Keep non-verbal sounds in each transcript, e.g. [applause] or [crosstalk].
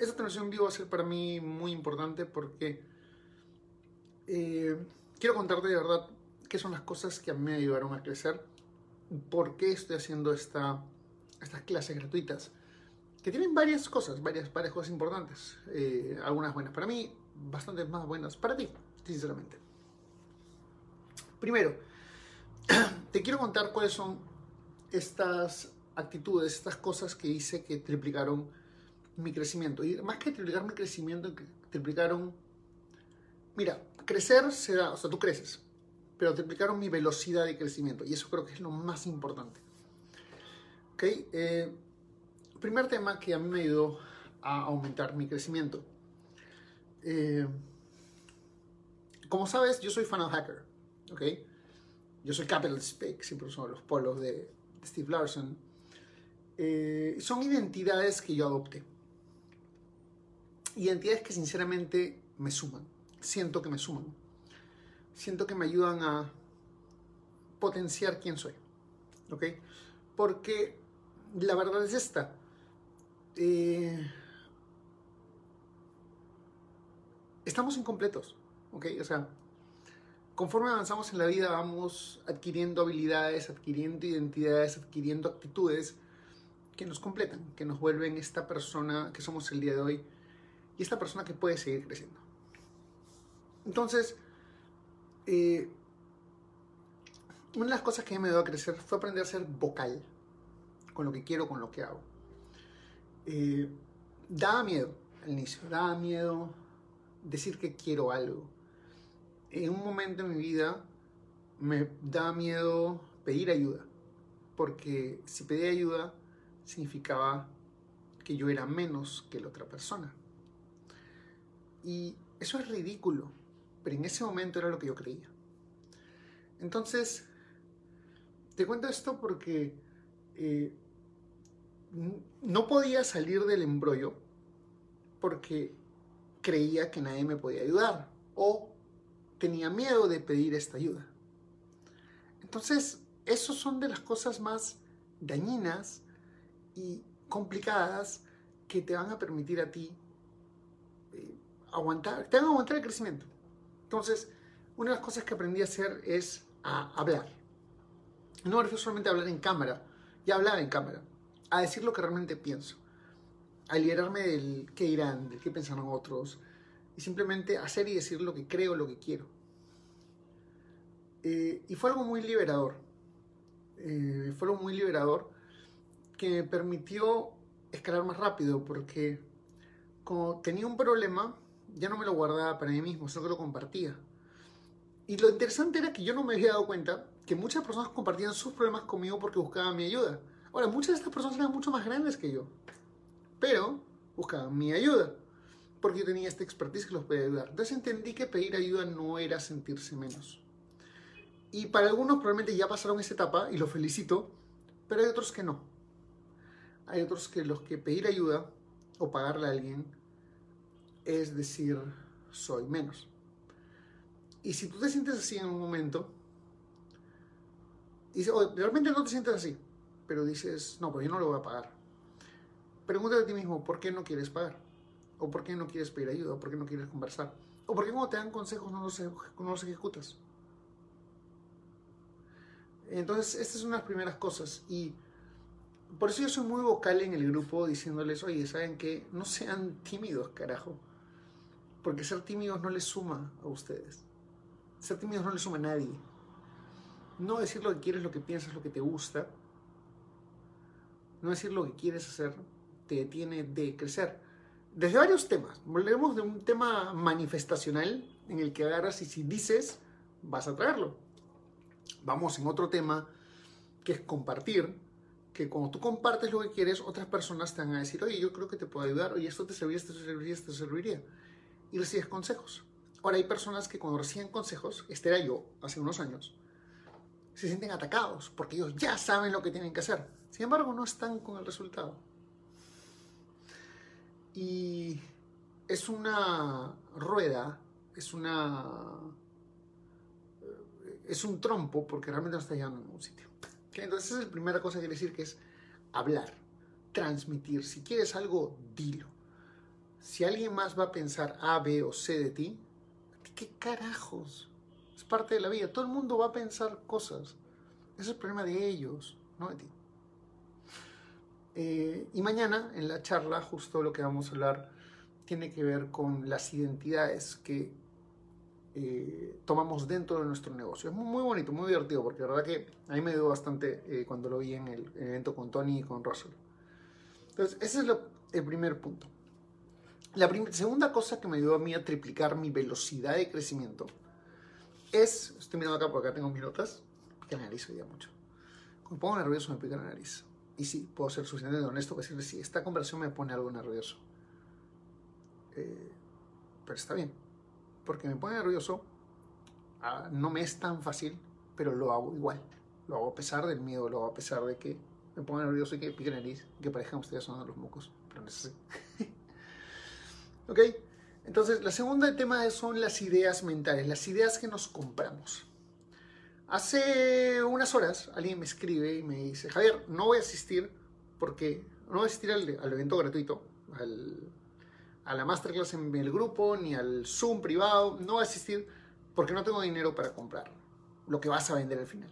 Esta transmisión vivo va a ser para mí muy importante porque eh, quiero contarte de verdad qué son las cosas que a mí me ayudaron a crecer, por qué estoy haciendo esta, estas clases gratuitas, que tienen varias cosas, varias, varias cosas importantes, eh, algunas buenas para mí, bastantes más buenas para ti, sinceramente. Primero, [clears throat] te quiero contar cuáles son estas actitudes, estas cosas que hice que triplicaron mi crecimiento. Y más que triplicar mi crecimiento, triplicaron... Mira, crecer se da, o sea, tú creces, pero triplicaron mi velocidad de crecimiento. Y eso creo que es lo más importante. ¿Ok? Eh, primer tema que a mí me ayudó a aumentar mi crecimiento. Eh, como sabes, yo soy fan de Hacker. ¿Ok? Yo soy Capital Speak, siempre son los polos de, Steve Larson. Eh, son identidades que yo adopté identidades que sinceramente me suman. Siento que me suman. Siento que me ayudan a potenciar quién soy. ¿Ok? Porque la verdad es esta. Eh, estamos incompletos. ¿Ok? O sea, conforme avanzamos en la vida vamos adquiriendo habilidades, adquiriendo identidades, adquiriendo actitudes que nos completan, que nos vuelven esta persona que somos el día de hoy y esta persona que puede seguir creciendo. Entonces, eh, una de las cosas que me dio a crecer fue aprender a ser vocal con lo que quiero, con lo que hago. Eh, daba miedo al inicio, daba miedo decir que quiero algo. En un momento en mi vida me daba miedo pedir ayuda, porque si pedía ayuda significaba que yo era menos que la otra persona. Y eso es ridículo, pero en ese momento era lo que yo creía. Entonces, te cuento esto porque eh, no podía salir del embrollo porque creía que nadie me podía ayudar o tenía miedo de pedir esta ayuda. Entonces, esos son de las cosas más dañinas y complicadas que te van a permitir a ti aguantar, te aguantar el crecimiento. Entonces, una de las cosas que aprendí a hacer es a hablar. No me refiero solamente a hablar en cámara, ya hablar en cámara, a decir lo que realmente pienso, a liberarme del qué dirán, del qué pensarán otros, y simplemente hacer y decir lo que creo, lo que quiero. Eh, y fue algo muy liberador. Eh, fue algo muy liberador que me permitió escalar más rápido porque como tenía un problema, ya no me lo guardaba para mí mismo, sino que lo compartía. Y lo interesante era que yo no me había dado cuenta que muchas personas compartían sus problemas conmigo porque buscaban mi ayuda. Ahora, muchas de estas personas eran mucho más grandes que yo, pero buscaban mi ayuda, porque yo tenía esta expertise que los podía ayudar. Entonces entendí que pedir ayuda no era sentirse menos. Y para algunos probablemente ya pasaron esa etapa y los felicito, pero hay otros que no. Hay otros que los que pedir ayuda o pagarle a alguien es decir, soy menos. Y si tú te sientes así en un momento, y realmente no te sientes así, pero dices, no, pues yo no lo voy a pagar. Pregúntate a ti mismo, ¿por qué no quieres pagar? ¿O por qué no quieres pedir ayuda? ¿O por qué no quieres conversar? ¿O por qué cuando te dan consejos no los, no los ejecutas? Entonces, estas son las primeras cosas. Y por eso yo soy muy vocal en el grupo diciéndoles, oye, ¿saben qué? No sean tímidos, carajo. Porque ser tímidos no les suma a ustedes. Ser tímidos no les suma a nadie. No decir lo que quieres, lo que piensas, lo que te gusta. No decir lo que quieres hacer te detiene de crecer. Desde varios temas. Volvemos de un tema manifestacional en el que agarras y si dices, vas a traerlo. Vamos en otro tema que es compartir, que cuando tú compartes lo que quieres, otras personas te van a decir, oye, yo creo que te puedo ayudar, oye, esto te serviría, esto te serviría, esto te serviría. Y recibes consejos. Ahora hay personas que cuando reciben consejos, este era yo hace unos años, se sienten atacados porque ellos ya saben lo que tienen que hacer. Sin embargo, no están con el resultado. Y es una rueda, es una es un trompo porque realmente no está llegando a ningún sitio. Entonces, esa es la primera cosa que quiere decir que es hablar, transmitir. Si quieres algo, dilo. Si alguien más va a pensar A, B o C de ti, ¿qué carajos? Es parte de la vida. Todo el mundo va a pensar cosas. Ese es el problema de ellos, no de ti. Eh, y mañana, en la charla, justo lo que vamos a hablar tiene que ver con las identidades que eh, tomamos dentro de nuestro negocio. Es muy, bonito, muy divertido, porque la verdad que a mí me dio bastante eh, cuando lo vi en el, evento con Tony y con Russell. Entonces, ese es el primer punto. La segunda cosa que me ayudó a mí a triplicar mi velocidad de crecimiento es, estoy mirando acá porque acá tengo mis notas, pica la nariz hoy día mucho. Cuando me pongo nervioso me pica la nariz. Y sí, puedo ser suficientemente honesto para decirle, sí, esta conversación me pone algo nervioso. Eh, pero está bien porque me pone nervioso. Ah, no me es tan fácil, pero lo hago igual. Lo hago a pesar del miedo, lo hago a pesar de que me ponga nervioso y que pique nariz, que parezcan ustedes sonando los mocos. Pero no es así. [laughs] ok, entonces la segunda tema son las ideas mentales, las ideas que nos compramos. Hace unas horas alguien me escribe y me dice, Javier, no voy a asistir porque no voy a asistir al, evento gratuito, a la masterclass en el grupo, ni al Zoom privado, no voy a asistir porque no tengo dinero para comprar lo que vas a vender al final.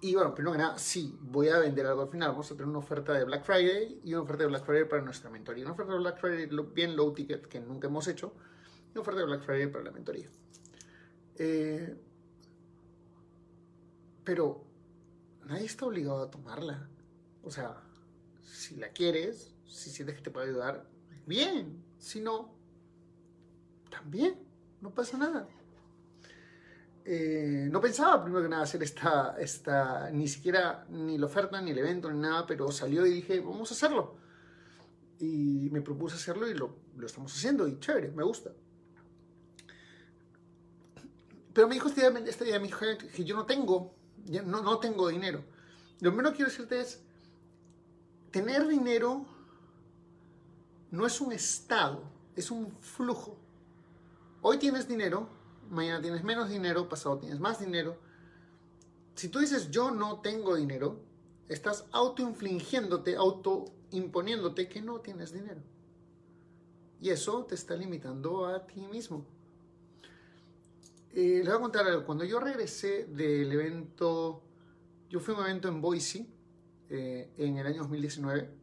Y bueno, primero que nada, sí, voy a vender algo al final. Vamos a tener una oferta de Black Friday y una oferta de Black Friday para nuestra mentoría. Una oferta de Black Friday bien low ticket que nunca hemos hecho y una oferta de Black Friday para la mentoría. Eh, pero nadie está obligado a tomarla. O sea, si la quieres, si sientes que te puede ayudar, bien. Si no, también, no pasa nada. Eh, no pensaba primero que nada hacer esta, esta, ni siquiera ni la oferta, ni el evento, ni nada, pero salió y dije, vamos a hacerlo. Y me propuse hacerlo y lo, lo estamos haciendo y chévere, me gusta. Pero me dijo este día, este día me que yo no tengo, no, no tengo dinero. Lo primero que quiero decirte es, tener dinero no es un estado, es un flujo. Hoy tienes dinero, mañana tienes menos dinero, pasado tienes más dinero. Si tú dices yo no tengo dinero, estás autoinfligiéndote, autoimponiéndote que no tienes dinero. Y eso te está limitando a ti mismo. Eh, les voy a contar algo. Cuando yo regresé del evento, yo fui a un evento en Boise eh, en el año 2019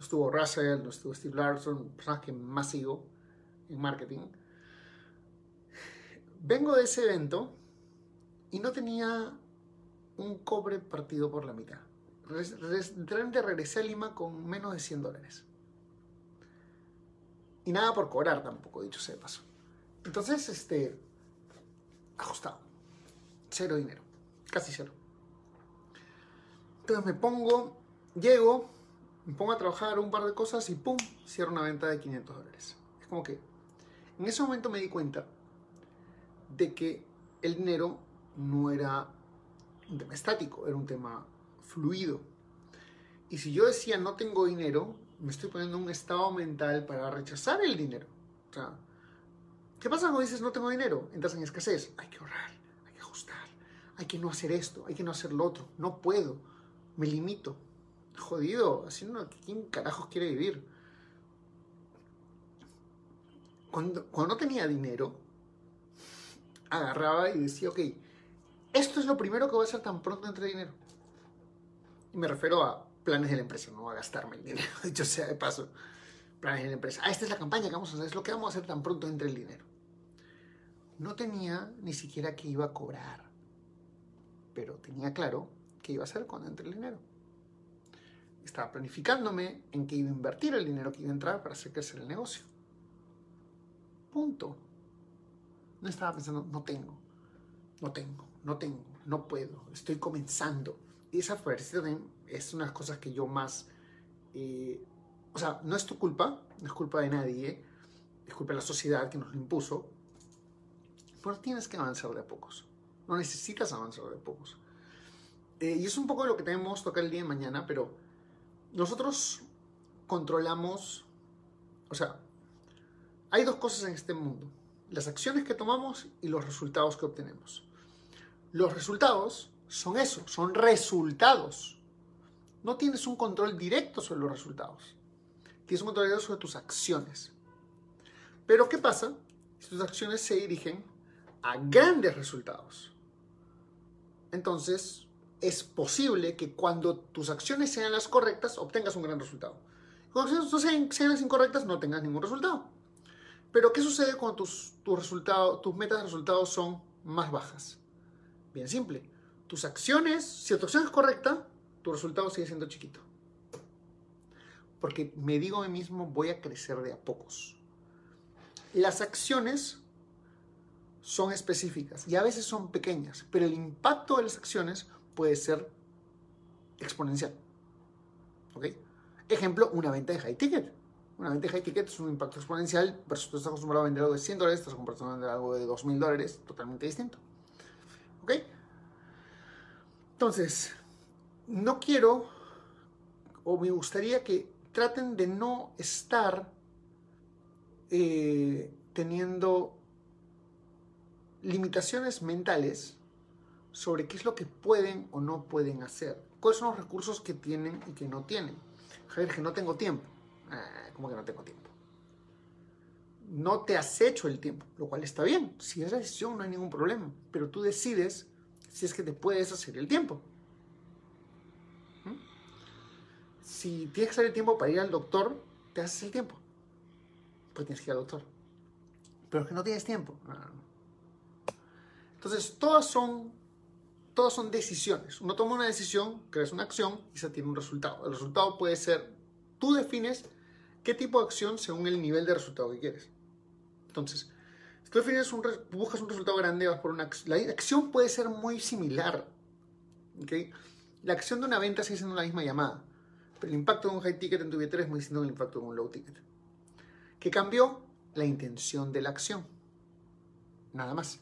estuvo Russell, estuvo Steve Larson, personas que más sigo en marketing. Vengo de ese evento y no tenía un cobre partido por la mitad. Realmente regresé a Lima con menos de 100 dólares. Y nada por cobrar tampoco, dicho sea de paso. Entonces, este, ajustado. Cero dinero. Casi cero. Entonces me pongo, llego, me pongo a trabajar un par de cosas y ¡pum! cierro una venta de 500 dólares. Es como que en ese momento me di cuenta de que el dinero no era un tema estático, era un tema fluido. Y si yo decía no tengo dinero, me estoy poniendo en un estado mental para rechazar el dinero. O sea, ¿qué pasa cuando dices no tengo dinero? Entras en escasez. Hay que ahorrar, hay que ajustar, hay que no hacer esto, hay que no hacer lo otro. No puedo, me limito jodido, así no, ¿quién carajos quiere vivir? Cuando, cuando no tenía dinero, agarraba y decía, ok, esto es lo primero que voy a hacer tan pronto entre dinero. Y me refiero a planes de la empresa, no a gastarme el dinero, [laughs] dicho sea de paso. Planes de la empresa. Ah, esta es la campaña que vamos a hacer, es lo que vamos a hacer tan pronto entre el dinero. No tenía ni siquiera que iba a cobrar, pero tenía claro que iba a hacer cuando entre el dinero. Estaba planificándome en que iba a invertir el dinero que iba a entrar para hacer crecer el negocio. Punto. No estaba pensando, no tengo, no tengo, no tengo, no puedo, estoy comenzando. Y esa frase es una de las cosas que yo más... eh, o sea, no es tu culpa, no es culpa de nadie, es culpa de la sociedad que nos lo impuso, pero tienes que avanzar de a pocos. No necesitas avanzar de a pocos. Eh, y es un poco lo que tenemos tocar el día de mañana, pero nosotros controlamos, o sea, hay dos cosas en este mundo, las acciones que tomamos y los resultados que obtenemos. Los resultados son eso, son resultados. No tienes un control directo sobre los resultados. Tienes un control directo sobre tus acciones. Pero ¿qué pasa si tus acciones se dirigen a grandes resultados? Entonces, es posible que cuando tus acciones sean las correctas, obtengas un gran resultado. Cuando sean las incorrectas, no tengas ningún resultado. Pero, ¿qué sucede cuando tus, tus, resultados, tus metas de resultados son más bajas? Bien simple. Tus acciones, si tu acción es correcta, tu resultado sigue siendo chiquito. Porque me digo a mí mismo, voy a crecer de a pocos. Las acciones son específicas y a veces son pequeñas, pero el impacto de las acciones puede ser exponencial. ¿Ok? Ejemplo, una venta de high ticket. Una venta high ticket es un impacto exponencial versus tú estás acostumbrado a vender algo de 100 dólares, estás acostumbrado a vender algo de 2.000 dólares, totalmente distinto. ¿Ok? Entonces, no quiero o me gustaría que traten de no estar eh, teniendo limitaciones mentales sobre qué es lo que pueden o no pueden hacer. ¿Cuáles son los recursos que tienen y que no tienen? Javier, que no tengo tiempo. Ah, ¿Cómo que no tengo tiempo? No te has hecho el tiempo, lo cual está bien. Si es la decisión, no hay ningún problema. Pero tú decides si es que te puedes hacer el tiempo. ¿Mm? Si tienes que hacer el tiempo para ir al doctor, te haces el tiempo. Pues tienes que ir al doctor. Pero es que no tienes tiempo. Entonces, todas son, todas son decisiones. Uno toma una decisión, creas una acción y se tiene un resultado. El resultado puede ser, tú defines qué tipo de acción según el nivel de resultado que quieres. Entonces, si tú defines un, buscas un resultado grande, vas por una acción. La acción puede ser muy similar. ¿okay? La acción de una venta sigue siendo la misma llamada. Pero el impacto de un high ticket en tu billetera es muy distinto al impacto de un low ticket. ¿Qué cambió? La intención de la acción. Nada más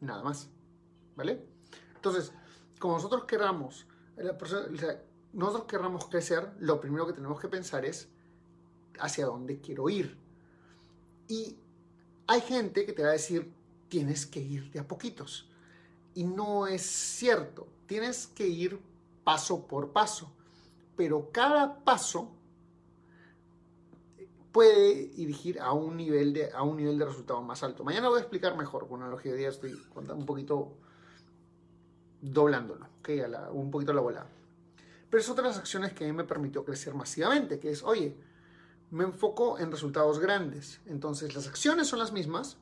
nada más. ¿Vale? Entonces, como nosotros querramos, persona, o sea, nosotros querramos crecer, lo primero que tenemos que pensar es hacia dónde quiero ir. Y hay gente que te va a decir, tienes que ir de a poquitos. Y no es cierto, tienes que ir paso por paso. Pero cada paso puede dirigir a un nivel de, a un nivel de resultado más alto. Mañana voy a explicar mejor, con analogía de día estoy un poquito doblándolo, la, un poquito a la volada. Pero es otra de las acciones que a mí me permitió crecer masivamente, que es, oye, me enfoco en resultados grandes. Entonces, las acciones son las mismas,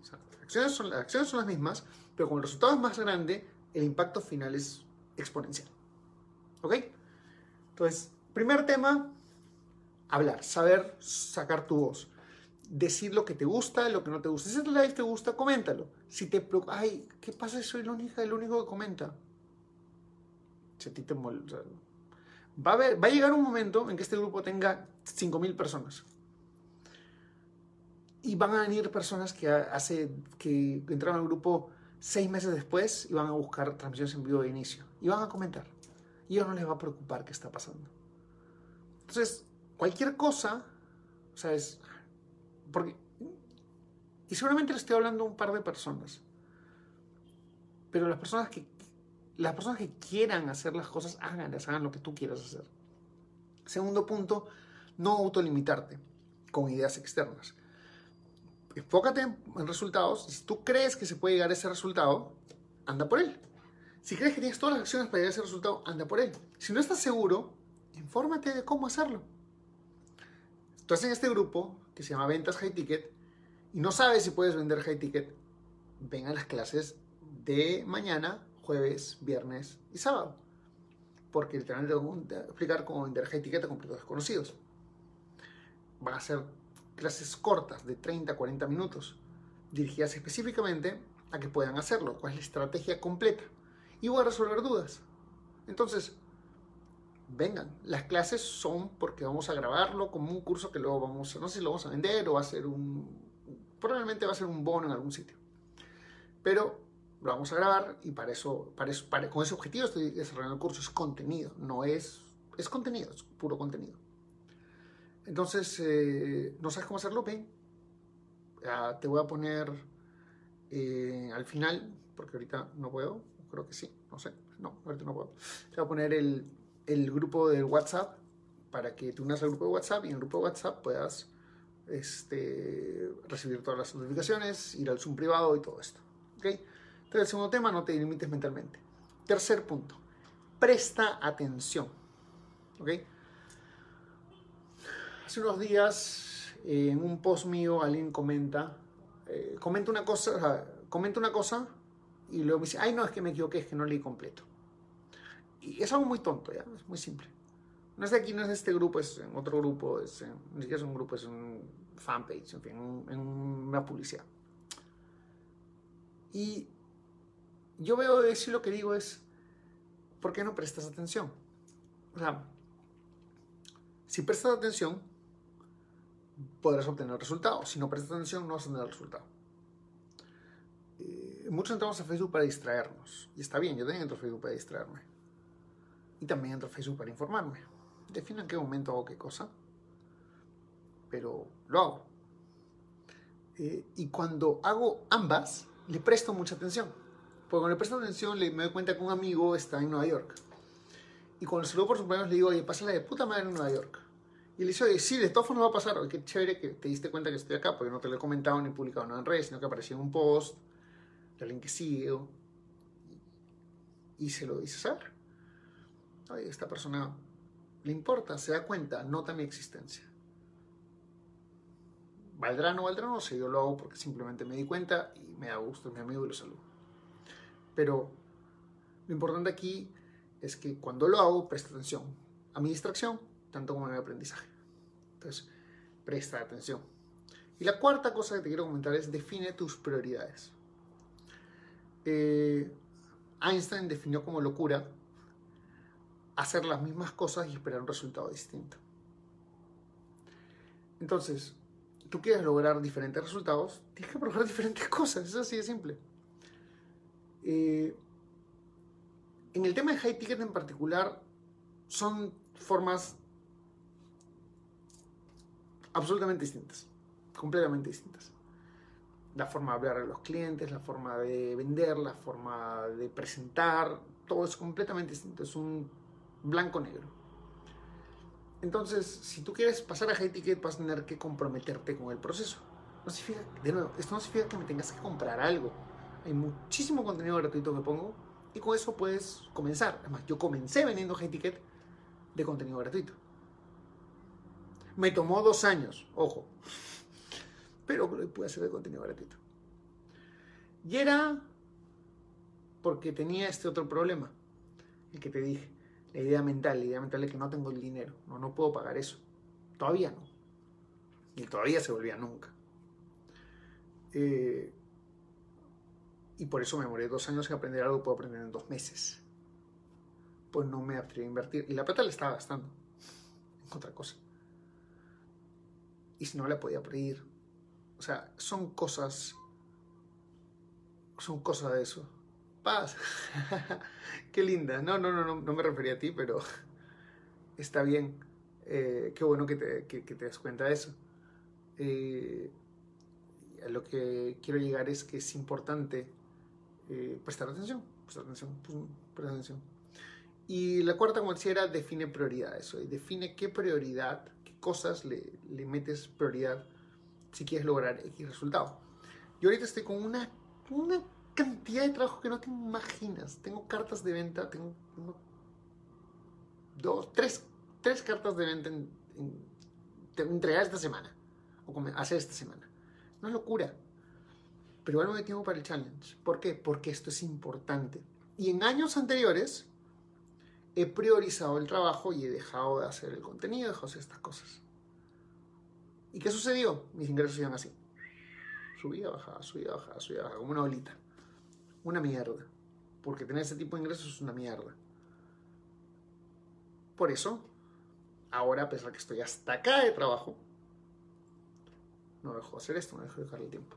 las acciones son, las acciones son las mismas, pero con el resultado es más grande, el impacto final es exponencial. ¿Ok? Entonces, primer tema, hablar, saber sacar tu voz, decir lo que te gusta, lo que no te gusta. Si este live te gusta, coméntalo. Si te preocupa, ay, ¿qué pasa si soy la única, el único que comenta? Si a. Va a, va a llegar un momento en que este grupo tenga 5.000 personas. Y van a venir personas que hace que entraron al grupo seis meses después y van a buscar transmisiones en vivo de inicio. Y van a comentar. Y a ellos no les va a preocupar qué está pasando. Entonces, cualquier cosa, o sea, es, porque, y seguramente le estoy hablando a un par de personas, pero las personas que, las personas que quieran hacer las cosas, háganlas, hagan lo que tú quieras hacer. Segundo punto, no autolimitarte con ideas externas. Enfócate en resultados. Si tú crees que se puede llegar a ese resultado, anda por él. Si crees que tienes todas las acciones para llegar a ese resultado, anda por él. Si no estás seguro, infórmate de cómo hacerlo. Estás en este grupo que se llama Ventas High Ticket y no sabes si puedes vender High Ticket, ven a las clases de mañana, jueves, viernes y sábado. Porque literalmente voy a explicar cómo vender High Ticket a completos desconocidos. Van a ser clases cortas de 30 a 40 minutos, dirigidas específicamente a que puedan hacerlo, cuál es la estrategia completa. Y voy a resolver dudas. Entonces, vengan, las clases son porque vamos a grabarlo como un curso que luego vamos, no sé si lo vamos a vender o va a ser un, probablemente va a ser un bono en algún sitio. Pero lo vamos a grabar y para eso, para eso con ese objetivo estoy desarrollando el curso, es contenido, no es, es contenido, es puro contenido. Entonces, eh, ¿no sabes cómo hacerlo? Ven, te voy a poner eh, al final, porque ahorita no puedo, creo que sí, no sé, no, ahorita no puedo. Te voy a poner el, grupo de WhatsApp para que te unas al grupo de WhatsApp y en el grupo de WhatsApp puedas este, recibir todas las notificaciones, ir al Zoom privado y todo esto. ¿okay? Entonces, el segundo tema, no te limites mentalmente. Tercer punto, presta atención. ¿okay? Hace unos días, en un post mío, alguien comenta, eh, comenta una cosa, comenta una cosa y luego me dice, ay no, es que me equivoqué, es que no leí completo. Y es algo muy tonto, ¿ya? Es muy simple. No es de aquí, no es de este grupo, es en otro grupo, es ni siquiera es un grupo, es un fanpage, en fin, en una publicidad. Y yo veo eso y lo que digo es, ¿por qué no prestas atención? O sea, si prestas atención, podrás obtener resultados. Si no prestas atención, no vas a tener resultado. Eh, muchos entramos a Facebook para distraernos. Y está bien, yo también entro a Facebook para distraerme y también entro a Facebook para informarme. Defino en qué momento hago qué cosa, pero lo hago. Eh, y cuando hago ambas, le presto mucha atención. Porque cuando le presto atención, le, me doy cuenta que un amigo está en Nueva York. Y cuando saludo por su cumpleaños, le digo, oye, pásala de puta madre en Nueva York. Y le dice, oye, sí, de todas formas va a pasar. Oye, qué chévere que te diste cuenta que estoy acá, porque no te lo he comentado ni publicado nada en redes, sino que apareció en un post de alguien que sigue. Y se lo dice saber esta persona le importa, se da cuenta, nota mi existencia. ¿Valdrá o no valdrá? No sé, yo lo hago porque simplemente me di cuenta y me da gusto, mi amigo y lo saludo. Pero lo importante aquí es que cuando lo hago, presta atención a mi distracción, tanto como a mi aprendizaje. Entonces, presta atención. Y la cuarta cosa que te quiero comentar es define tus prioridades. Eh, Einstein definió como locura hacer las mismas cosas y esperar un resultado distinto. Entonces, tú quieres lograr diferentes resultados, tienes que probar [laughs] diferentes cosas, es así de simple. Eh, en el tema de high ticket en particular, son formas absolutamente distintas, completamente distintas. La forma de hablar a los clientes, la forma de vender, la forma de presentar, todo es completamente distinto. Es un blanco-negro. Entonces, si tú quieres pasar a High Ticket, vas a tener que comprometerte con el proceso. No significa, de nuevo, esto no significa que me tengas que comprar algo. Hay muchísimo contenido gratuito que pongo y con eso puedes comenzar. Además, yo comencé vendiendo High Ticket de contenido gratuito. Me tomó dos años, ojo, pero pude hacer de contenido gratuito. Y era porque tenía este otro problema, el que te dije la idea mental, la idea mental es que no tengo el dinero, no, no puedo pagar eso. Todavía no. Y todavía se volvía nunca. Eh, y por eso me demoré dos años en aprender algo que puedo aprender en dos meses. Pues no me atreví a invertir. Y la plata la estaba gastando en otra cosa. Y si no la podía pedir. O sea, son cosas. Son cosas de eso paz. [laughs] Qué linda. No, no, no, no, me refería a ti, pero [laughs] está bien. Eh, qué bueno que te, que, te, das cuenta de eso. Eh, a lo que quiero llegar es que es importante eh, prestar atención. Prestar atención, prestar atención. Y la cuarta, como decía, era define prioridades. Define qué prioridad, qué cosas le, le metes prioridad si quieres lograr X resultado. Yo ahorita estoy con una, una cantidad de trabajo que no te imaginas. Tengo cartas de venta, tengo, dos, tres, tres cartas de venta en, entregar esta semana o hacer esta semana. Una locura. Pero igual no me tiempo para el challenge. ¿Por qué? Porque esto es importante. Y en años anteriores he priorizado el trabajo y he dejado de hacer el contenido, he dejado de hacer estas cosas. ¿Y qué sucedió? Mis ingresos iban así. Subía, bajaba, subía, bajaba, subía, bajaba, como una bolita una mierda. Porque tener ese tipo de ingresos es una mierda. Por eso, ahora, a pesar que estoy hasta acá de trabajo, no dejo de hacer esto, no dejo de dejarle tiempo.